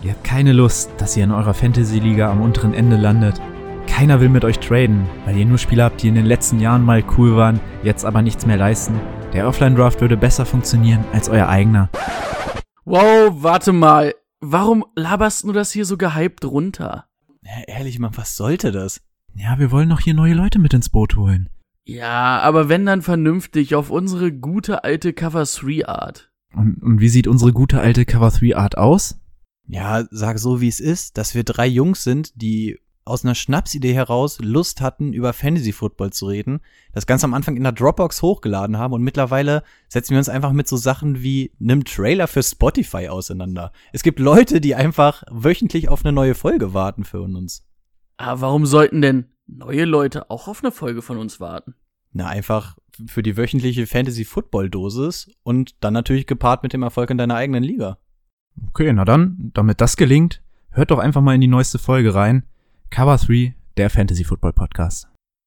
Ihr habt keine Lust, dass ihr in eurer Fantasy-Liga am unteren Ende landet. Keiner will mit euch traden, weil ihr nur Spieler habt, die in den letzten Jahren mal cool waren, jetzt aber nichts mehr leisten. Der Offline-Draft würde besser funktionieren als euer eigener. Wow, warte mal. Warum laberst du das hier so gehypt runter? Ja, ehrlich, Mann, was sollte das? Ja, wir wollen noch hier neue Leute mit ins Boot holen. Ja, aber wenn dann vernünftig auf unsere gute alte Cover 3 Art. Und, und wie sieht unsere gute alte Cover 3 Art aus? Ja, sag so, wie es ist, dass wir drei Jungs sind, die aus einer Schnapsidee heraus Lust hatten, über Fantasy Football zu reden, das Ganze am Anfang in der Dropbox hochgeladen haben und mittlerweile setzen wir uns einfach mit so Sachen wie einem Trailer für Spotify auseinander. Es gibt Leute, die einfach wöchentlich auf eine neue Folge warten für uns. Aber warum sollten denn neue Leute auch auf eine Folge von uns warten? Na, einfach für die wöchentliche Fantasy Football Dosis und dann natürlich gepaart mit dem Erfolg in deiner eigenen Liga. Okay, na dann, damit das gelingt, hört doch einfach mal in die neueste Folge rein. Cover 3, der Fantasy Football Podcast.